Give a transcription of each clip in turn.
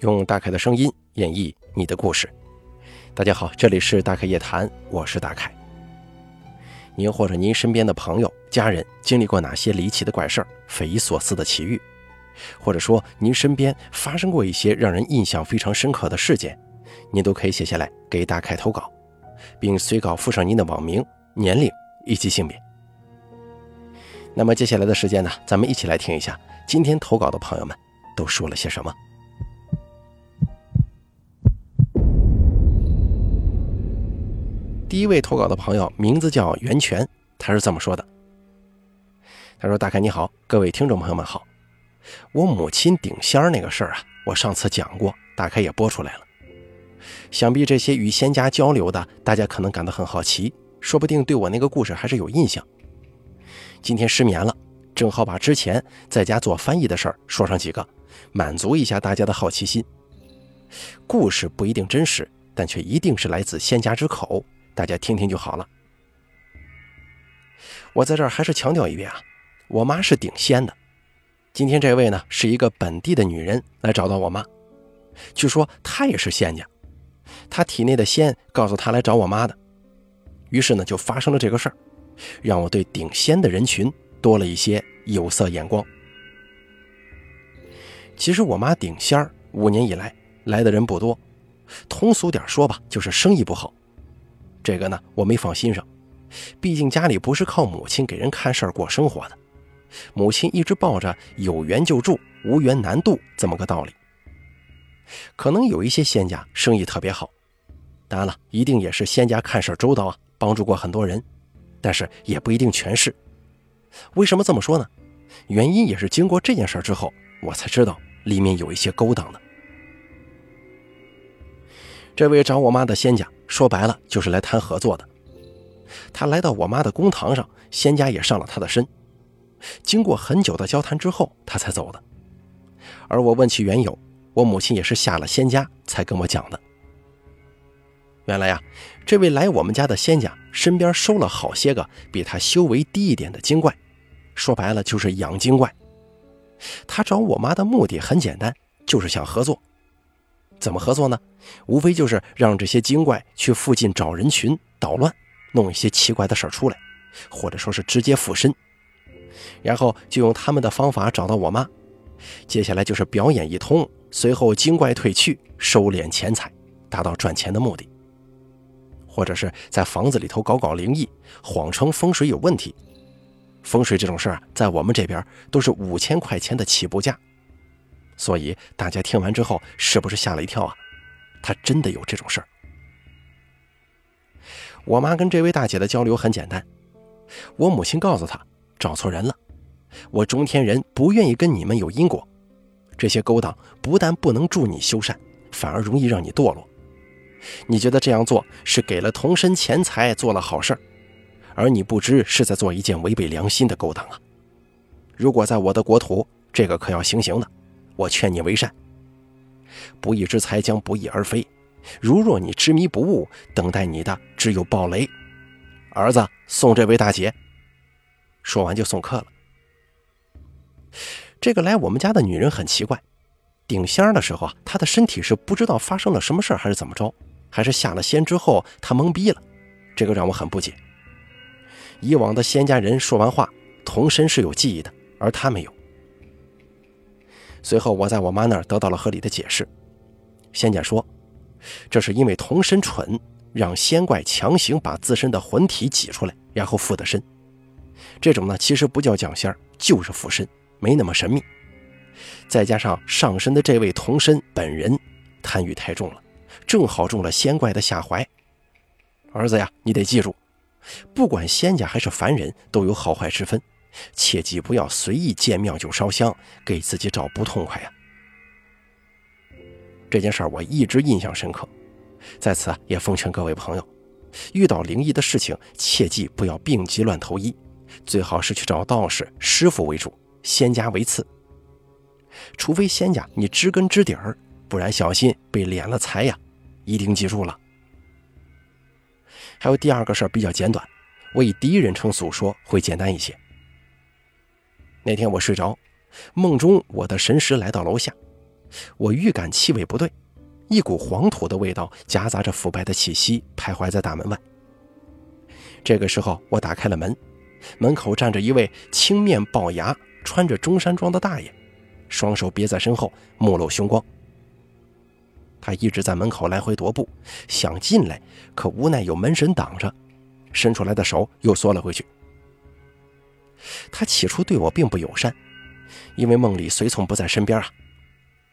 用大凯的声音演绎你的故事。大家好，这里是大凯夜谈，我是大凯。您或者您身边的朋友、家人经历过哪些离奇的怪事儿、匪夷所思的奇遇，或者说您身边发生过一些让人印象非常深刻的事件，您都可以写下来给大凯投稿，并随稿附上您的网名、年龄以及性别。那么接下来的时间呢，咱们一起来听一下今天投稿的朋友们都说了些什么。第一位投稿的朋友名字叫袁泉，他是这么说的：“他说，大凯你好，各位听众朋友们好，我母亲顶仙儿那个事儿啊，我上次讲过，大凯也播出来了。想必这些与仙家交流的，大家可能感到很好奇，说不定对我那个故事还是有印象。今天失眠了，正好把之前在家做翻译的事儿说上几个，满足一下大家的好奇心。故事不一定真实，但却一定是来自仙家之口。”大家听听就好了。我在这儿还是强调一遍啊，我妈是顶仙的。今天这位呢，是一个本地的女人来找到我妈，据说她也是仙家，她体内的仙告诉她来找我妈的。于是呢，就发生了这个事儿，让我对顶仙的人群多了一些有色眼光。其实我妈顶仙儿五年以来来的人不多，通俗点说吧，就是生意不好。这个呢，我没放心上，毕竟家里不是靠母亲给人看事儿过生活的，母亲一直抱着有缘就住，无缘难渡这么个道理。可能有一些仙家生意特别好，当然了，一定也是仙家看事儿周到啊，帮助过很多人，但是也不一定全是。为什么这么说呢？原因也是经过这件事之后，我才知道里面有一些勾当的。这位找我妈的仙家。说白了就是来谈合作的。他来到我妈的公堂上，仙家也上了他的身。经过很久的交谈之后，他才走的。而我问其缘由，我母亲也是下了仙家才跟我讲的。原来呀，这位来我们家的仙家身边收了好些个比他修为低一点的精怪，说白了就是养精怪。他找我妈的目的很简单，就是想合作。怎么合作呢？无非就是让这些精怪去附近找人群捣乱，弄一些奇怪的事儿出来，或者说是直接附身，然后就用他们的方法找到我妈。接下来就是表演一通，随后精怪退去，收敛钱财，达到赚钱的目的。或者是在房子里头搞搞灵异，谎称风水有问题。风水这种事儿，在我们这边都是五千块钱的起步价。所以大家听完之后，是不是吓了一跳啊？他真的有这种事儿？我妈跟这位大姐的交流很简单，我母亲告诉她找错人了，我中天人不愿意跟你们有因果，这些勾当不但不能助你修善，反而容易让你堕落。你觉得这样做是给了童身钱财，做了好事儿，而你不知是在做一件违背良心的勾当啊！如果在我的国土，这个可要行刑的。我劝你为善，不义之财将不翼而飞。如若你执迷不悟，等待你的只有暴雷。儿子，送这位大姐。说完就送客了。这个来我们家的女人很奇怪，顶仙儿的时候啊，她的身体是不知道发生了什么事儿还是怎么着，还是下了仙之后她懵逼了，这个让我很不解。以往的仙家人说完话，童身是有记忆的，而她没有。随后，我在我妈那儿得到了合理的解释。仙家说，这是因为童身蠢，让仙怪强行把自身的魂体挤出来，然后附的身。这种呢，其实不叫降仙就是附身，没那么神秘。再加上上身的这位童身本人贪欲太重了，正好中了仙怪的下怀。儿子呀，你得记住，不管仙家还是凡人，都有好坏之分。切记不要随意见庙就烧香，给自己找不痛快呀！这件事儿我一直印象深刻，在此也奉劝各位朋友，遇到灵异的事情，切记不要病急乱投医，最好是去找道士、师傅为主，仙家为次。除非仙家你知根知底儿，不然小心被敛了财呀！一定记住了。还有第二个事儿比较简短，我以第一人称诉说会简单一些。那天我睡着，梦中我的神识来到楼下，我预感气味不对，一股黄土的味道夹杂着腐败的气息徘徊在大门外。这个时候，我打开了门，门口站着一位青面龅牙、穿着中山装的大爷，双手别在身后，目露凶光。他一直在门口来回踱步，想进来，可无奈有门神挡着，伸出来的手又缩了回去。他起初对我并不友善，因为梦里随从不在身边啊。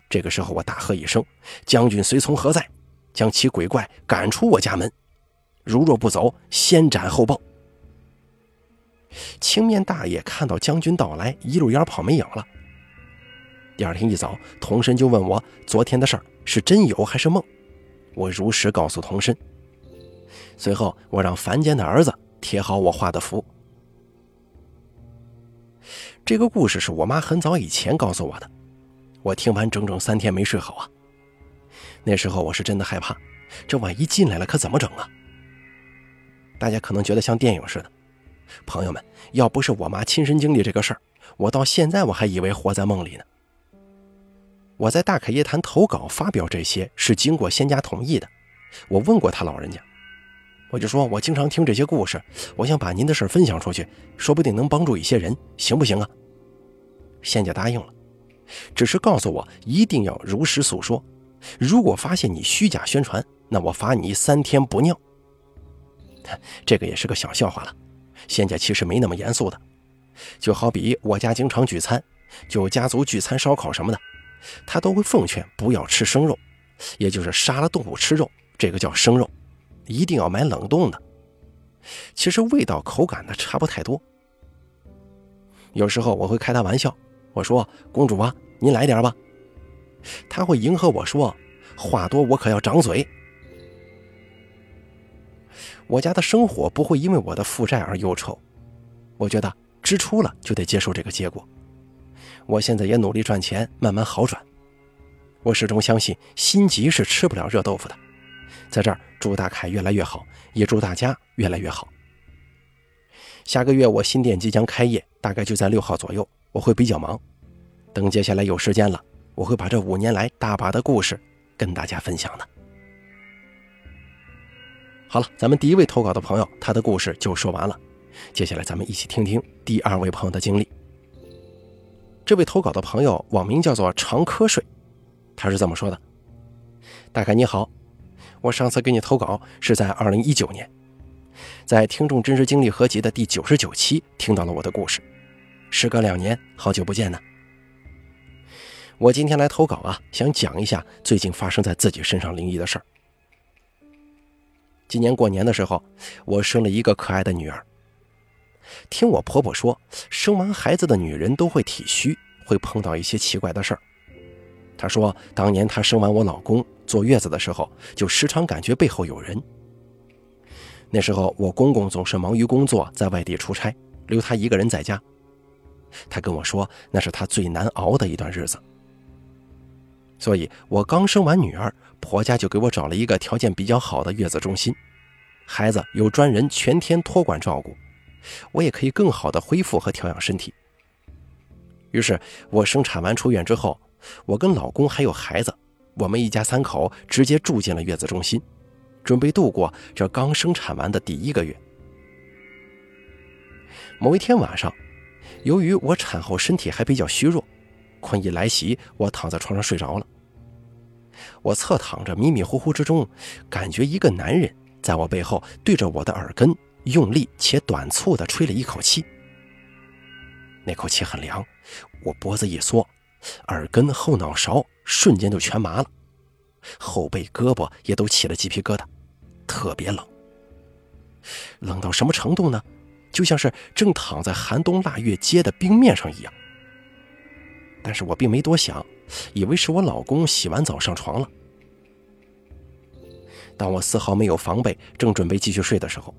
这个时候，我大喝一声：“将军随从何在？将其鬼怪赶出我家门！如若不走，先斩后奏。”青面大爷看到将军到来，一路烟跑没影了。第二天一早，童申就问我昨天的事儿是真有还是梦。我如实告诉童申。随后，我让凡间的儿子贴好我画的符。这个故事是我妈很早以前告诉我的，我听完整整三天没睡好啊。那时候我是真的害怕，这万一进来了可怎么整啊？大家可能觉得像电影似的，朋友们，要不是我妈亲身经历这个事儿，我到现在我还以为活在梦里呢。我在大凯夜谈投稿发表这些是经过仙家同意的，我问过他老人家，我就说我经常听这些故事，我想把您的事分享出去，说不定能帮助一些人，行不行啊？仙家答应了，只是告诉我一定要如实诉说。如果发现你虚假宣传，那我罚你三天不尿。这个也是个小笑话了。仙家其实没那么严肃的，就好比我家经常聚餐，就家族聚餐烧烤什么的，他都会奉劝不要吃生肉，也就是杀了动物吃肉，这个叫生肉，一定要买冷冻的。其实味道口感呢差不太多。有时候我会开他玩笑。我说：“公主啊，您来点吧。”他会迎合我说：“话多，我可要掌嘴。”我家的生活不会因为我的负债而忧愁。我觉得支出了就得接受这个结果。我现在也努力赚钱，慢慢好转。我始终相信，心急是吃不了热豆腐的。在这儿，祝大凯越来越好，也祝大家越来越好。下个月我新店即将开业，大概就在六号左右。我会比较忙，等接下来有时间了，我会把这五年来大把的故事跟大家分享的。好了，咱们第一位投稿的朋友，他的故事就说完了。接下来咱们一起听听第二位朋友的经历。这位投稿的朋友网名叫做长瞌睡，他是这么说的：“大概你好，我上次给你投稿是在二零一九年，在听众真实经历合集的第九十九期听到了我的故事。”时隔两年，好久不见呢。我今天来投稿啊，想讲一下最近发生在自己身上灵异的事儿。今年过年的时候，我生了一个可爱的女儿。听我婆婆说，生完孩子的女人都会体虚，会碰到一些奇怪的事儿。她说，当年她生完我老公坐月子的时候，就时常感觉背后有人。那时候我公公总是忙于工作，在外地出差，留她一个人在家。他跟我说，那是他最难熬的一段日子。所以，我刚生完女儿，婆家就给我找了一个条件比较好的月子中心，孩子有专人全天托管照顾，我也可以更好的恢复和调养身体。于是，我生产完出院之后，我跟老公还有孩子，我们一家三口直接住进了月子中心，准备度过这刚生产完的第一个月。某一天晚上。由于我产后身体还比较虚弱，困意来袭，我躺在床上睡着了。我侧躺着，迷迷糊糊之中，感觉一个男人在我背后对着我的耳根用力且短促地吹了一口气。那口气很凉，我脖子一缩，耳根后脑勺瞬间就全麻了，后背胳膊也都起了鸡皮疙瘩，特别冷。冷到什么程度呢？就像是正躺在寒冬腊月街的冰面上一样，但是我并没多想，以为是我老公洗完澡上床了。当我丝毫没有防备，正准备继续睡的时候，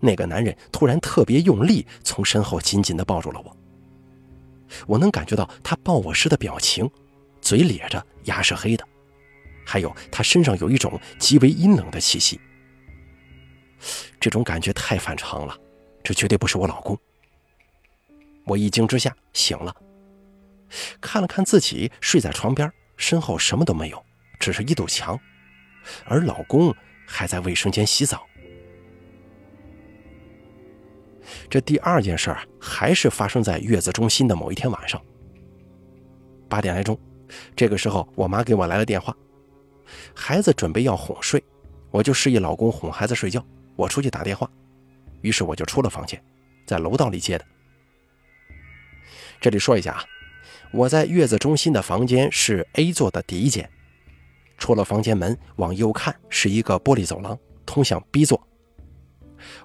那个男人突然特别用力，从身后紧紧地抱住了我。我能感觉到他抱我时的表情，嘴咧着，牙是黑的，还有他身上有一种极为阴冷的气息。这种感觉太反常了。这绝对不是我老公。我一惊之下醒了，看了看自己睡在床边，身后什么都没有，只是一堵墙，而老公还在卫生间洗澡。这第二件事儿还是发生在月子中心的某一天晚上，八点来钟，这个时候我妈给我来了电话，孩子准备要哄睡，我就示意老公哄孩子睡觉，我出去打电话，于是我就出了房间，在楼道里接的。这里说一下啊，我在月子中心的房间是 A 座的第一间，出了房间门往右看是一个玻璃走廊，通向 B 座。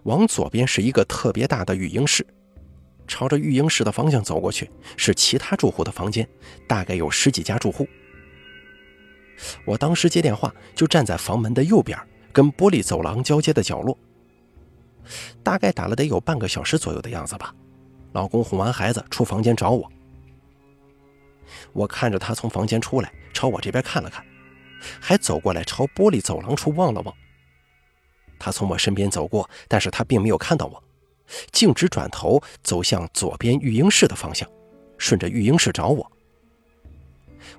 往左边是一个特别大的育婴室，朝着育婴室的方向走过去是其他住户的房间，大概有十几家住户。我当时接电话就站在房门的右边，跟玻璃走廊交接的角落。大概打了得有半个小时左右的样子吧。老公哄完孩子出房间找我，我看着他从房间出来，朝我这边看了看，还走过来朝玻璃走廊处望了望。他从我身边走过，但是他并没有看到我，径直转头走向左边育婴室的方向，顺着育婴室找我。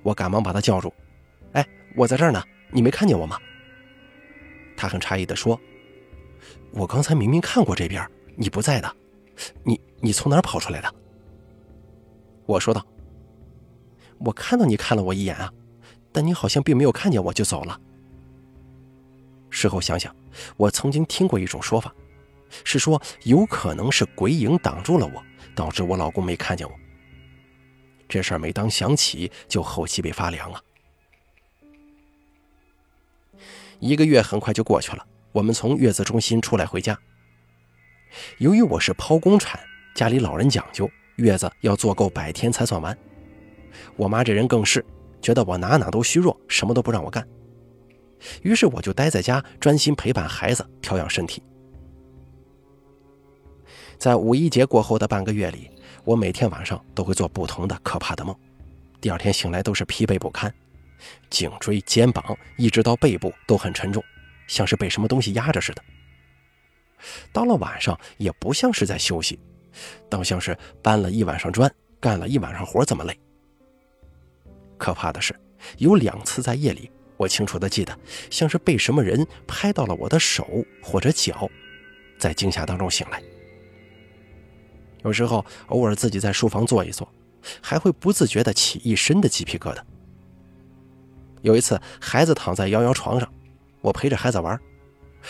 我赶忙把他叫住：“哎，我在这儿呢，你没看见我吗？”他很诧异地说：“我刚才明明看过这边，你不在的，你你从哪儿跑出来的？”我说道：“我看到你看了我一眼啊，但你好像并没有看见我就走了。”事后想想，我曾经听过一种说法，是说有可能是鬼影挡住了我，导致我老公没看见我。这事儿每当想起，就后脊背发凉啊。一个月很快就过去了，我们从月子中心出来回家。由于我是剖宫产，家里老人讲究月子要做够百天才算完。我妈这人更是觉得我哪哪都虚弱，什么都不让我干。于是我就待在家，专心陪伴孩子，调养身体。在五一节过后的半个月里，我每天晚上都会做不同的可怕的梦，第二天醒来都是疲惫不堪，颈椎、肩膀一直到背部都很沉重，像是被什么东西压着似的。到了晚上，也不像是在休息，倒像是搬了一晚上砖，干了一晚上活，这么累。可怕的是，有两次在夜里。我清楚地记得，像是被什么人拍到了我的手或者脚，在惊吓当中醒来。有时候偶尔自己在书房坐一坐，还会不自觉地起一身的鸡皮疙瘩。有一次，孩子躺在摇摇床上，我陪着孩子玩，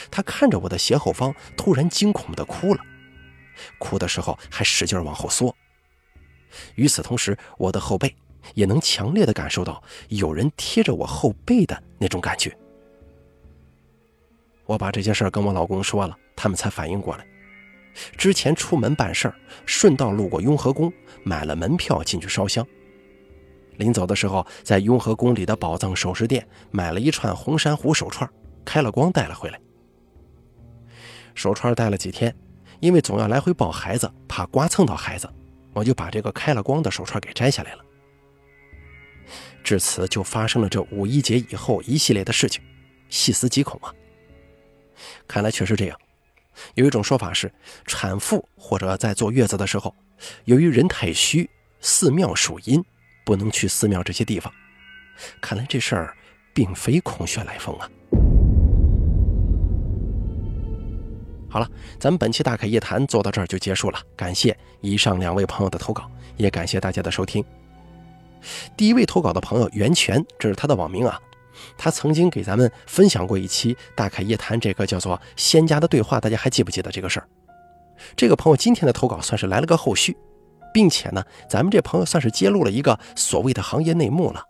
他看着我的斜后方，突然惊恐地哭了，哭的时候还使劲往后缩。与此同时，我的后背。也能强烈的感受到有人贴着我后背的那种感觉。我把这件事跟我老公说了，他们才反应过来。之前出门办事儿，顺道路过雍和宫，买了门票进去烧香。临走的时候，在雍和宫里的宝藏首饰店买了一串红珊瑚手串，开了光带了回来。手串戴了几天，因为总要来回抱孩子，怕刮蹭到孩子，我就把这个开了光的手串给摘下来了。至此，就发生了这五一节以后一系列的事情，细思极恐啊！看来确实这样。有一种说法是，产妇或者在坐月子的时候，由于人太虚，寺庙属阴，不能去寺庙这些地方。看来这事儿并非空穴来风啊！好了，咱们本期大凯夜谈做到这儿就结束了，感谢以上两位朋友的投稿，也感谢大家的收听。第一位投稿的朋友袁泉，这是他的网名啊。他曾经给咱们分享过一期《大凯夜谈》，这个叫做“仙家的对话”，大家还记不记得这个事儿？这个朋友今天的投稿算是来了个后续，并且呢，咱们这朋友算是揭露了一个所谓的行业内幕了。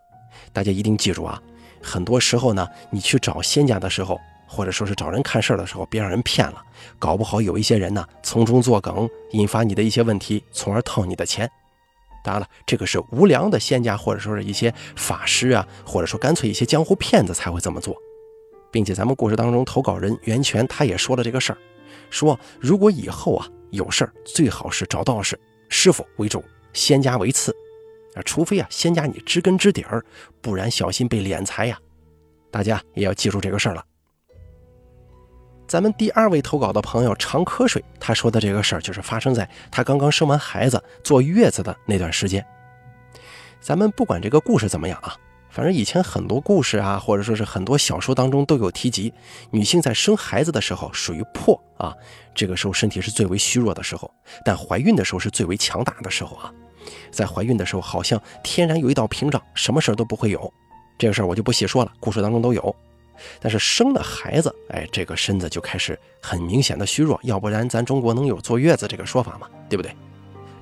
大家一定记住啊，很多时候呢，你去找仙家的时候，或者说是找人看事儿的时候，别让人骗了，搞不好有一些人呢从中作梗，引发你的一些问题，从而套你的钱。当然了，这个是无良的仙家，或者说是一些法师啊，或者说干脆一些江湖骗子才会这么做，并且咱们故事当中投稿人袁泉他也说了这个事儿，说如果以后啊有事儿，最好是找道士师傅为主，仙家为次，啊，除非啊仙家你知根知底儿，不然小心被敛财呀，大家也要记住这个事儿了。咱们第二位投稿的朋友常瞌睡，他说的这个事儿就是发生在他刚刚生完孩子坐月子的那段时间。咱们不管这个故事怎么样啊，反正以前很多故事啊，或者说是很多小说当中都有提及，女性在生孩子的时候属于破啊，这个时候身体是最为虚弱的时候，但怀孕的时候是最为强大的时候啊。在怀孕的时候，好像天然有一道屏障，什么事儿都不会有。这个事儿我就不细说了，故事当中都有。但是生了孩子，哎，这个身子就开始很明显的虚弱，要不然咱中国能有坐月子这个说法吗？对不对？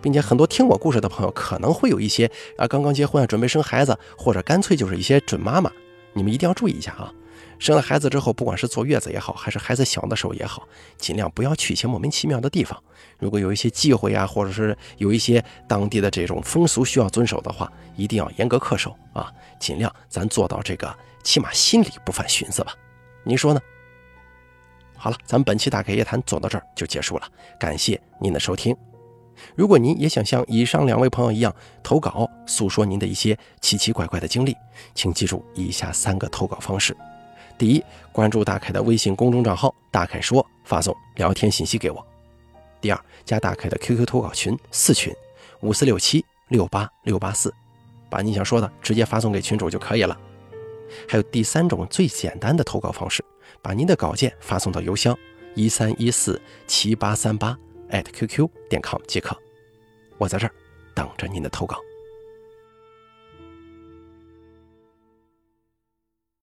并且很多听我故事的朋友可能会有一些啊，刚刚结婚啊，准备生孩子，或者干脆就是一些准妈妈，你们一定要注意一下啊。生了孩子之后，不管是坐月子也好，还是孩子小的时候也好，尽量不要去一些莫名其妙的地方。如果有一些忌讳啊，或者是有一些当地的这种风俗需要遵守的话，一定要严格恪守啊。尽量咱做到这个，起码心里不犯寻思吧。您说呢？好了，咱们本期大开夜谈走到这儿就结束了，感谢您的收听。如果您也想像以上两位朋友一样投稿，诉说您的一些奇奇怪怪的经历，请记住以下三个投稿方式：第一，关注大凯的微信公众账号“大凯说”，发送聊天信息给我；第二，加大凯的 QQ 投稿群四群五四六七六八六八四，把你想说的直接发送给群主就可以了。还有第三种最简单的投稿方式，把您的稿件发送到邮箱一三一四七八三八。@QQ 点 com 即可，我在这儿等着您的投稿。